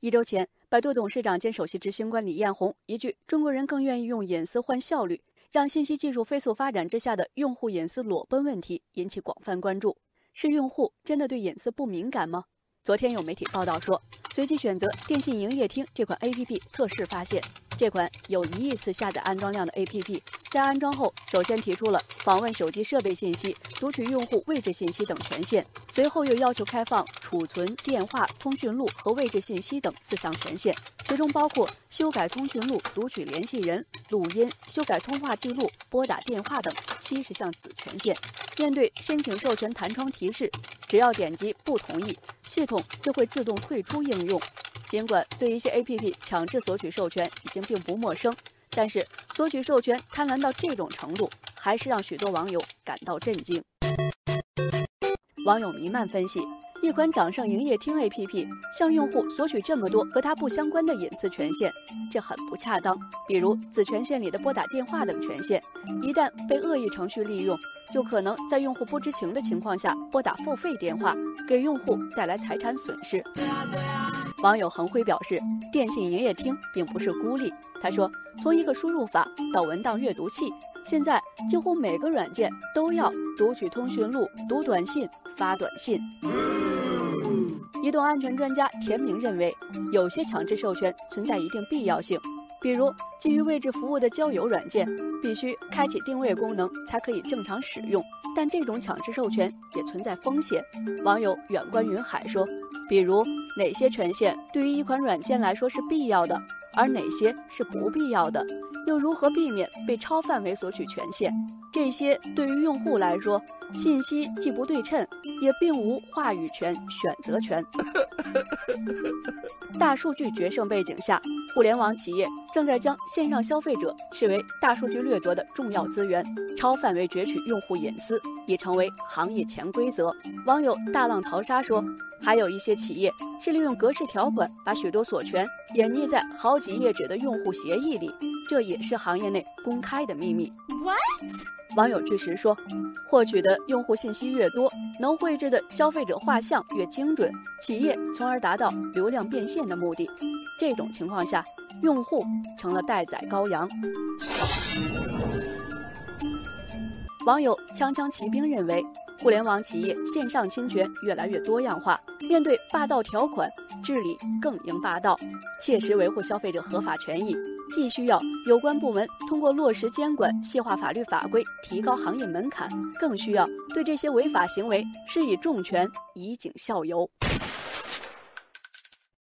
一周前，百度董事长兼首席执行官李彦宏一句“中国人更愿意用隐私换效率”，让信息技术飞速发展之下的用户隐私裸奔问题引起广泛关注。是用户真的对隐私不敏感吗？昨天有媒体报道说，随机选择电信营业厅这款 APP 测试发现，这款有一亿次下载安装量的 APP，在安装后首先提出了访问手机设备信息、读取用户位置信息等权限，随后又要求开放储存电话、通讯录和位置信息等四项权限，其中包括修改通讯录、读取联系人、录音、修改通话记录、拨打电话等七十项子权限。面对申请授权弹窗提示，只要点击不同意，系统就会自动退出应用。尽管对一些 APP 强制索取授权已经并不陌生，但是索取授权贪婪到这种程度，还是让许多网友感到震惊。网友弥漫分析。一款掌上营业厅 APP 向用户索取这么多和它不相关的隐私权限，这很不恰当。比如子权限里的拨打电话等权限，一旦被恶意程序利用，就可能在用户不知情的情况下拨打付费电话，给用户带来财产损失。网友恒辉表示，电信营业厅并不是孤立。他说，从一个输入法到文档阅读器，现在几乎每个软件都要读取通讯录、读短信、发短信。移动安全专家田明认为，有些强制授权存在一定必要性，比如基于位置服务的交友软件，必须开启定位功能才可以正常使用。但这种强制授权也存在风险。网友远观云海说，比如哪些权限对于一款软件来说是必要的，而哪些是不必要的？又如何避免被超范围索取权限？这些对于用户来说，信息既不对称，也并无话语权、选择权。大数据决胜背景下，互联网企业正在将线上消费者视为大数据掠夺的重要资源，超范围攫取用户隐私已成为行业潜规则。网友大浪淘沙说，还有一些企业是利用格式条款，把许多所权隐匿在好几页纸的用户协议里。这也是行业内公开的秘密。网友据实说，获取的用户信息越多，能绘制的消费者画像越精准，企业从而达到流量变现的目的。这种情况下，用户成了待宰羔羊。网友锵锵骑兵认为，互联网企业线上侵权越来越多样化，面对霸道条款，治理更应霸道，切实维护消费者合法权益。既需要有关部门通过落实监管、细化法律法规、提高行业门槛，更需要对这些违法行为施以重拳，以儆效尤。